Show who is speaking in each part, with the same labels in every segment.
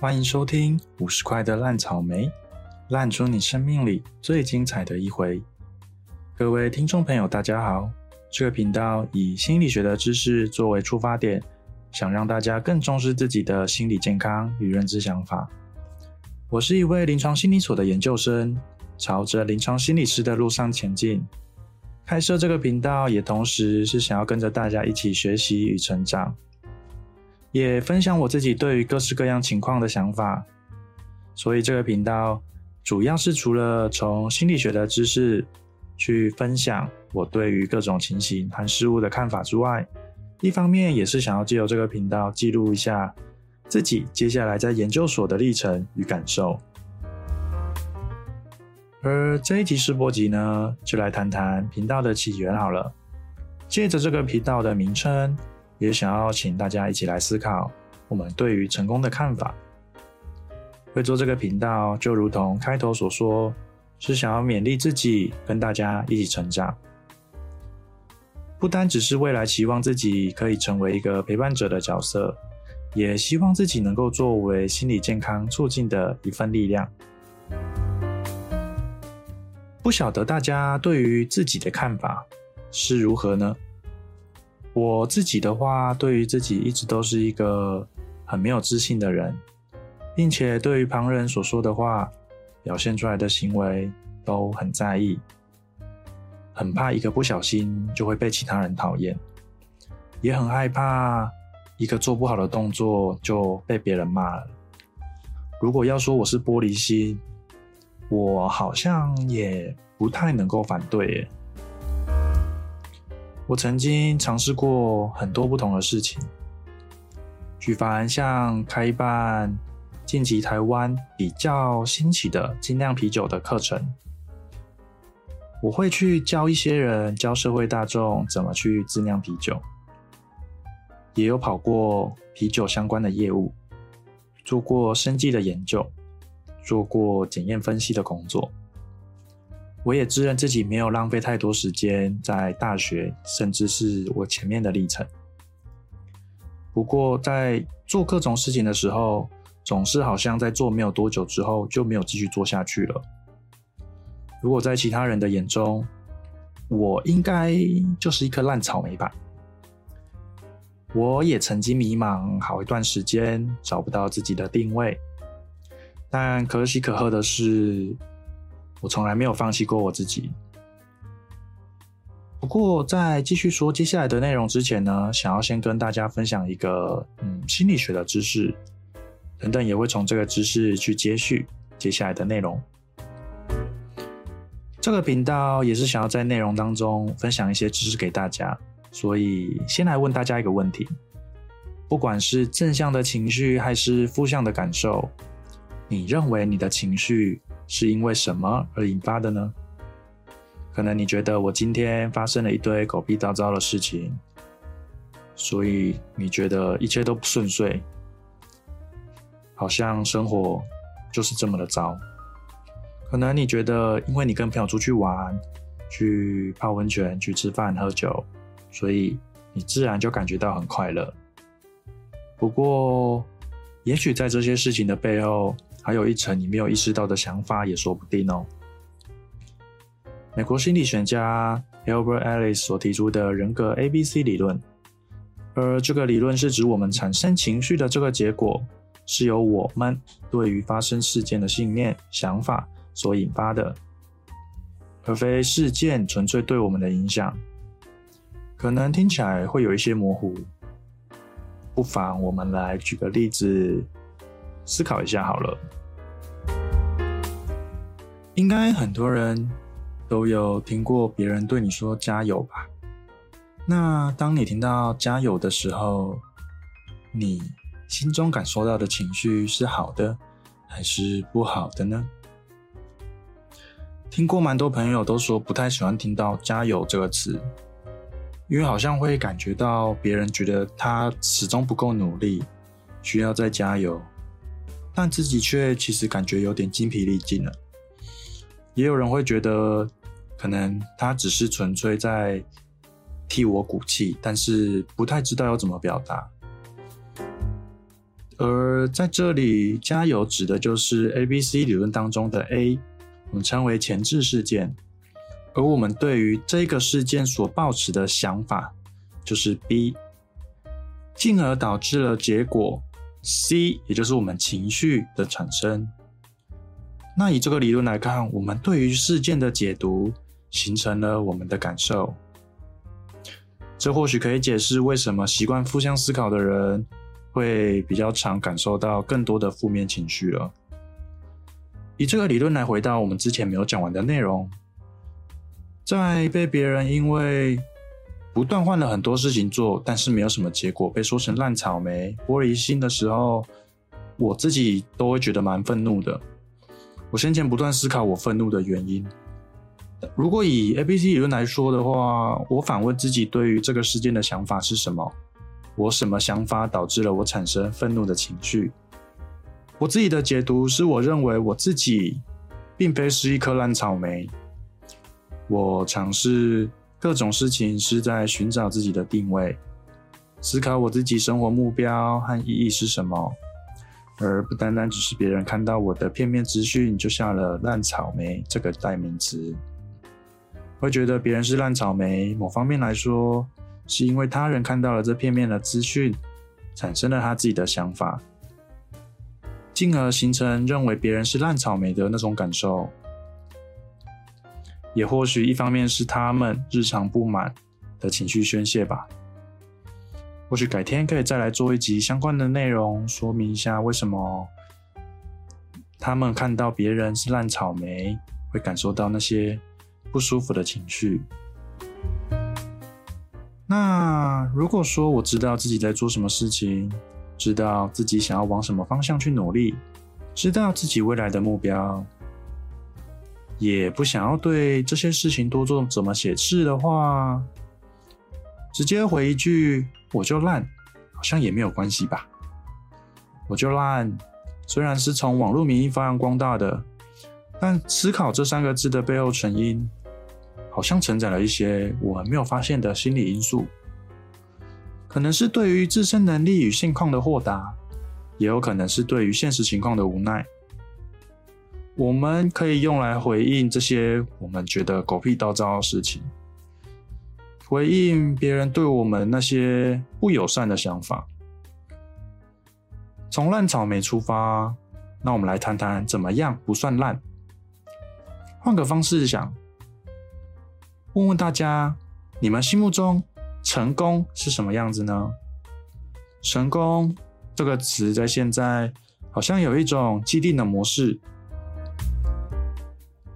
Speaker 1: 欢迎收听五十块的烂草莓，烂出你生命里最精彩的一回。各位听众朋友，大家好。这个频道以心理学的知识作为出发点，想让大家更重视自己的心理健康与认知想法。我是一位临床心理所的研究生，朝着临床心理师的路上前进。开设这个频道，也同时是想要跟着大家一起学习与成长。也分享我自己对于各式各样情况的想法，所以这个频道主要是除了从心理学的知识去分享我对于各种情形和事物的看法之外，一方面也是想要借由这个频道记录一下自己接下来在研究所的历程与感受。而这一集试播集呢，就来谈谈频道的起源好了，借着这个频道的名称。也想要请大家一起来思考我们对于成功的看法。会做这个频道，就如同开头所说，是想要勉励自己，跟大家一起成长。不单只是未来期望自己可以成为一个陪伴者的角色，也希望自己能够作为心理健康促进的一份力量。不晓得大家对于自己的看法是如何呢？我自己的话，对于自己一直都是一个很没有自信的人，并且对于旁人所说的话，表现出来的行为都很在意，很怕一个不小心就会被其他人讨厌，也很害怕一个做不好的动作就被别人骂了。如果要说我是玻璃心，我好像也不太能够反对。我曾经尝试过很多不同的事情，举凡像开办近期台湾比较兴起的精酿啤酒的课程，我会去教一些人，教社会大众怎么去自酿啤酒，也有跑过啤酒相关的业务，做过生计的研究，做过检验分析的工作。我也自认自己没有浪费太多时间在大学，甚至是我前面的历程。不过，在做各种事情的时候，总是好像在做没有多久之后就没有继续做下去了。如果在其他人的眼中，我应该就是一颗烂草莓吧。我也曾经迷茫好一段时间，找不到自己的定位。但可喜可贺的是。我从来没有放弃过我自己。不过，在继续说接下来的内容之前呢，想要先跟大家分享一个嗯心理学的知识，等等也会从这个知识去接续接下来的内容。这个频道也是想要在内容当中分享一些知识给大家，所以先来问大家一个问题：不管是正向的情绪还是负向的感受，你认为你的情绪？是因为什么而引发的呢？可能你觉得我今天发生了一堆狗屁倒灶的事情，所以你觉得一切都不顺遂，好像生活就是这么的糟。可能你觉得，因为你跟朋友出去玩、去泡温泉、去吃饭、喝酒，所以你自然就感觉到很快乐。不过，也许在这些事情的背后，还有一层你没有意识到的想法也说不定哦。美国心理学家 Albert Ellis 所提出的人格 ABC 理论，而这个理论是指我们产生情绪的这个结果是由我们对于发生事件的信念、想法所引发的，而非事件纯粹对我们的影响。可能听起来会有一些模糊，不妨我们来举个例子。思考一下好了，应该很多人都有听过别人对你说加油吧？那当你听到加油的时候，你心中感受到的情绪是好的还是不好的呢？听过蛮多朋友都说不太喜欢听到“加油”这个词，因为好像会感觉到别人觉得他始终不够努力，需要再加油。但自己却其实感觉有点精疲力尽了。也有人会觉得，可能他只是纯粹在替我鼓气，但是不太知道要怎么表达。而在这里，加油指的就是 A B C 理论当中的 A，我们称为前置事件，而我们对于这个事件所抱持的想法就是 B，进而导致了结果 C，也就是我们情绪的产生。那以这个理论来看，我们对于事件的解读形成了我们的感受，这或许可以解释为什么习惯负向思考的人。会比较常感受到更多的负面情绪了。以这个理论来回到我们之前没有讲完的内容，在被别人因为不断换了很多事情做，但是没有什么结果，被说成烂草莓、玻璃心的时候，我自己都会觉得蛮愤怒的。我先前不断思考我愤怒的原因。如果以 A、B、C 理论来说的话，我反问自己对于这个事件的想法是什么？我什么想法导致了我产生愤怒的情绪？我自己的解读是我认为我自己并非是一颗烂草莓。我尝试各种事情是在寻找自己的定位，思考我自己生活目标和意义是什么，而不单单只是别人看到我的片面资讯就下了烂草莓这个代名词。会觉得别人是烂草莓，某方面来说。是因为他人看到了这片面的资讯，产生了他自己的想法，进而形成认为别人是烂草莓的那种感受。也或许一方面是他们日常不满的情绪宣泄吧。或许改天可以再来做一集相关的内容，说明一下为什么他们看到别人是烂草莓，会感受到那些不舒服的情绪。那如果说我知道自己在做什么事情，知道自己想要往什么方向去努力，知道自己未来的目标，也不想要对这些事情多做怎么写字的话，直接回一句“我就烂”，好像也没有关系吧？我就烂，虽然是从网络名义发扬光大的，但思考这三个字的背后成因。好像承载了一些我们没有发现的心理因素，可能是对于自身能力与现况的豁达，也有可能是对于现实情况的无奈。我们可以用来回应这些我们觉得狗屁倒灶的事情，回应别人对我们那些不友善的想法。从烂草莓出发，那我们来谈谈怎么样不算烂。换个方式想。问问大家，你们心目中成功是什么样子呢？成功这个词在现在好像有一种既定的模式，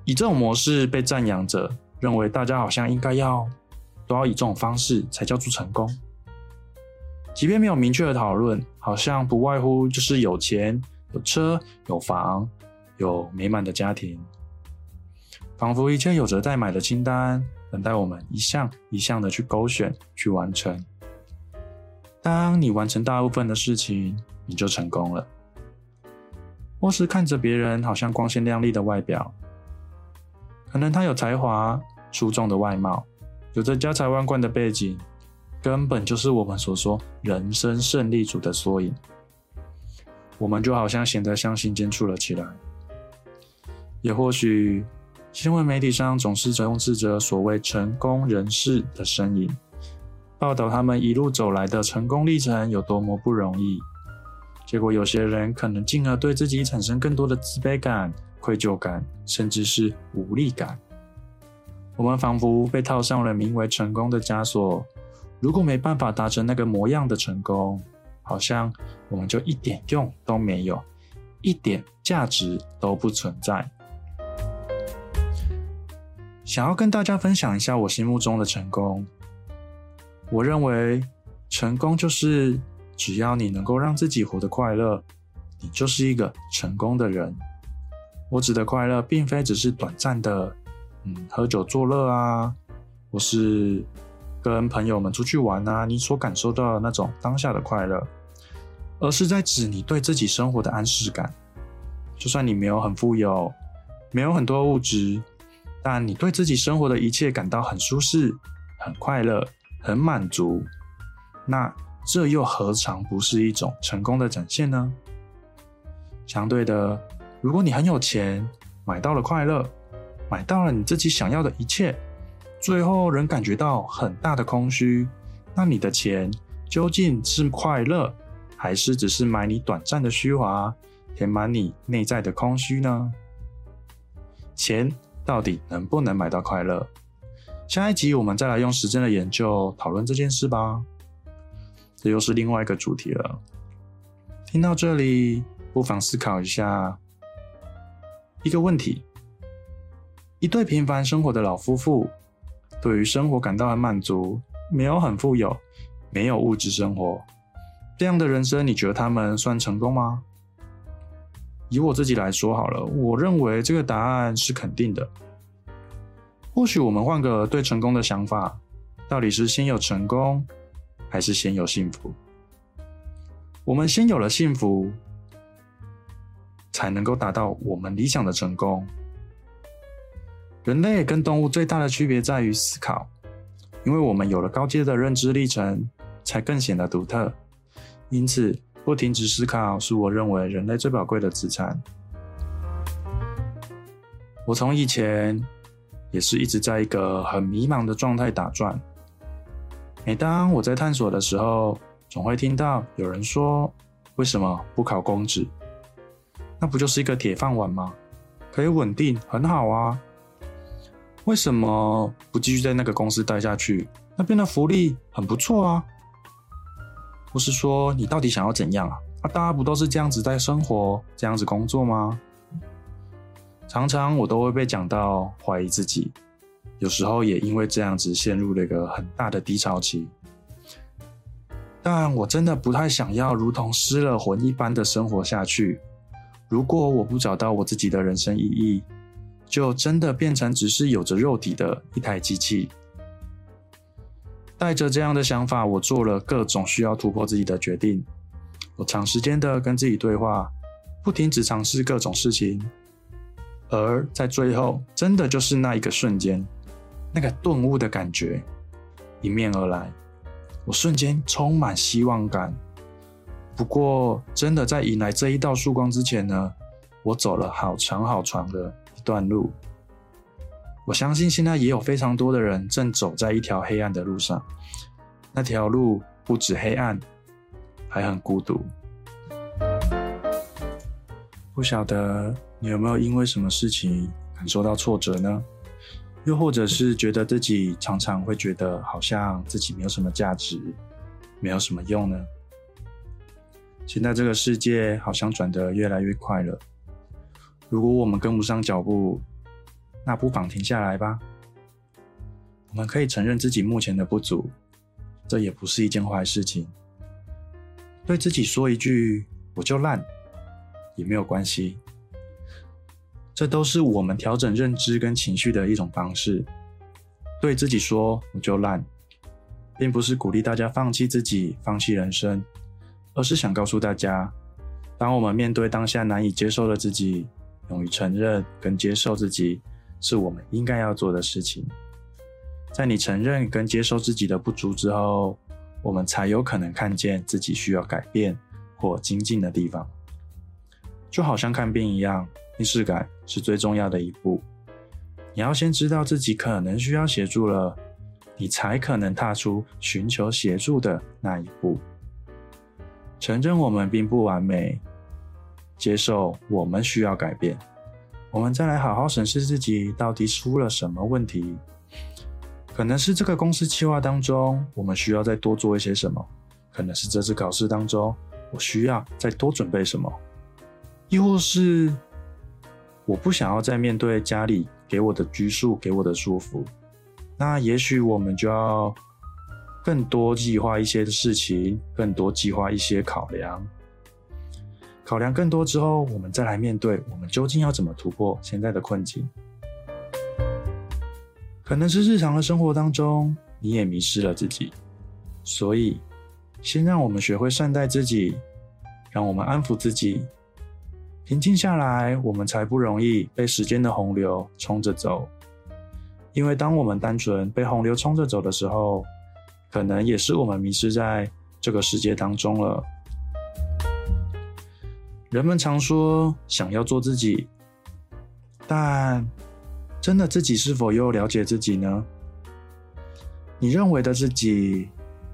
Speaker 1: 以这种模式被赞扬着，认为大家好像应该要都要以这种方式才叫做成功。即便没有明确的讨论，好像不外乎就是有钱、有车、有房、有美满的家庭，仿佛一切有着待买的清单。等待我们一项一项的去勾选、去完成。当你完成大部分的事情，你就成功了。或是看着别人好像光鲜亮丽的外表，可能他有才华、出众的外貌，有着家财万贯的背景，根本就是我们所说人生胜利组的缩影。我们就好像显得相信、接触了起来。也或许。新闻媒体上总是重视着所谓成功人士的身影，报道他们一路走来的成功历程有多么不容易。结果，有些人可能进而对自己产生更多的自卑感、愧疚感，甚至是无力感。我们仿佛被套上了名为成功的枷锁。如果没办法达成那个模样的成功，好像我们就一点用都没有，一点价值都不存在。想要跟大家分享一下我心目中的成功。我认为成功就是只要你能够让自己活得快乐，你就是一个成功的人。我指的快乐，并非只是短暂的，嗯，喝酒作乐啊，或是跟朋友们出去玩啊，你所感受到的那种当下的快乐，而是在指你对自己生活的安适感。就算你没有很富有，没有很多物质。但你对自己生活的一切感到很舒适、很快乐、很满足，那这又何尝不是一种成功的展现呢？相对的，如果你很有钱，买到了快乐，买到了你自己想要的一切，最后仍感觉到很大的空虚，那你的钱究竟是快乐，还是只是买你短暂的虚华，填满你内在的空虚呢？钱到底能不能买到快乐？下一集我们再来用时间的研究讨论这件事吧。这又是另外一个主题了。听到这里，不妨思考一下一个问题：一对平凡生活的老夫妇，对于生活感到很满足，没有很富有，没有物质生活，这样的人生，你觉得他们算成功吗？以我自己来说好了，我认为这个答案是肯定的。或许我们换个对成功的想法，到底是先有成功，还是先有幸福？我们先有了幸福，才能够达到我们理想的成功。人类跟动物最大的区别在于思考，因为我们有了高阶的认知历程，才更显得独特。因此，不停止思考是我认为人类最宝贵的资产。我从以前。也是一直在一个很迷茫的状态打转。每当我在探索的时候，总会听到有人说：“为什么不考公职？那不就是一个铁饭碗吗？可以稳定，很好啊。为什么不继续在那个公司待下去？那边的福利很不错啊。不是说你到底想要怎样啊？啊，大家不都是这样子在生活，这样子工作吗？”常常我都会被讲到怀疑自己，有时候也因为这样子陷入了一个很大的低潮期。但我真的不太想要如同失了魂一般的生活下去。如果我不找到我自己的人生意义，就真的变成只是有着肉体的一台机器。带着这样的想法，我做了各种需要突破自己的决定。我长时间的跟自己对话，不停止尝试各种事情。而在最后，真的就是那一个瞬间，那个顿悟的感觉迎面而来，我瞬间充满希望感。不过，真的在迎来这一道曙光之前呢，我走了好长好长的一段路。我相信现在也有非常多的人正走在一条黑暗的路上，那条路不止黑暗，还很孤独。不晓得你有没有因为什么事情感受到挫折呢？又或者是觉得自己常常会觉得好像自己没有什么价值，没有什么用呢？现在这个世界好像转得越来越快了，如果我们跟不上脚步，那不妨停下来吧。我们可以承认自己目前的不足，这也不是一件坏事情。对自己说一句：“我就烂。”也没有关系，这都是我们调整认知跟情绪的一种方式。对自己说“我就烂”，并不是鼓励大家放弃自己、放弃人生，而是想告诉大家，当我们面对当下难以接受的自己，勇于承认跟接受自己，是我们应该要做的事情。在你承认跟接受自己的不足之后，我们才有可能看见自己需要改变或精进的地方。就好像看病一样，意识感是最重要的一步。你要先知道自己可能需要协助了，你才可能踏出寻求协助的那一步。承认我们并不完美，接受我们需要改变，我们再来好好审视自己到底出了什么问题。可能是这个公司计划当中，我们需要再多做一些什么；可能是这次考试当中，我需要再多准备什么。亦或是我不想要再面对家里给我的拘束、给我的束缚，那也许我们就要更多计划一些的事情，更多计划一些考量。考量更多之后，我们再来面对我们究竟要怎么突破现在的困境。可能是日常的生活当中，你也迷失了自己，所以先让我们学会善待自己，让我们安抚自己。平静下来，我们才不容易被时间的洪流冲着走。因为当我们单纯被洪流冲着走的时候，可能也是我们迷失在这个世界当中了。人们常说想要做自己，但真的自己是否又了解自己呢？你认为的自己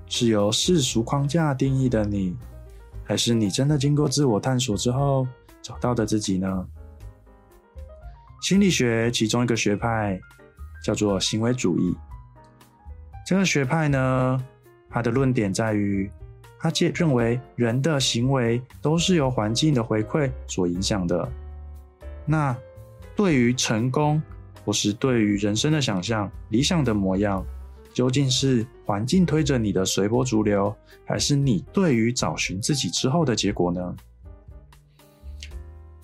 Speaker 1: 是由世俗框架定义的你，还是你真的经过自我探索之后找到的自己呢？心理学其中一个学派叫做行为主义。这个学派呢，它的论点在于，他介认为人的行为都是由环境的回馈所影响的。那对于成功，或是对于人生的想象、理想的模样。究竟是环境推着你的随波逐流，还是你对于找寻自己之后的结果呢？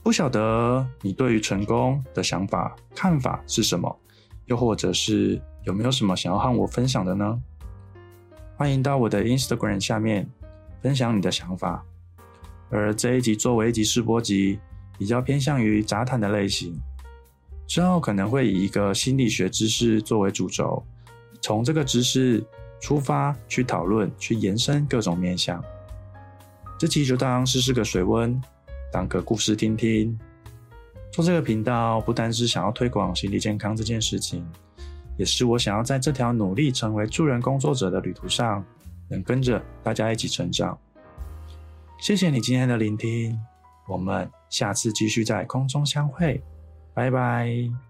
Speaker 1: 不晓得你对于成功的想法、看法是什么？又或者是有没有什么想要和我分享的呢？欢迎到我的 Instagram 下面分享你的想法。而这一集作为一集试播集，比较偏向于杂谈的类型，之后可能会以一个心理学知识作为主轴。从这个知识出发去讨论，去延伸各种面向。这期就当试试个水温，当个故事听听。做这个频道不单是想要推广心理健康这件事情，也是我想要在这条努力成为助人工作者的旅途上，能跟着大家一起成长。谢谢你今天的聆听，我们下次继续在空中相会，拜拜。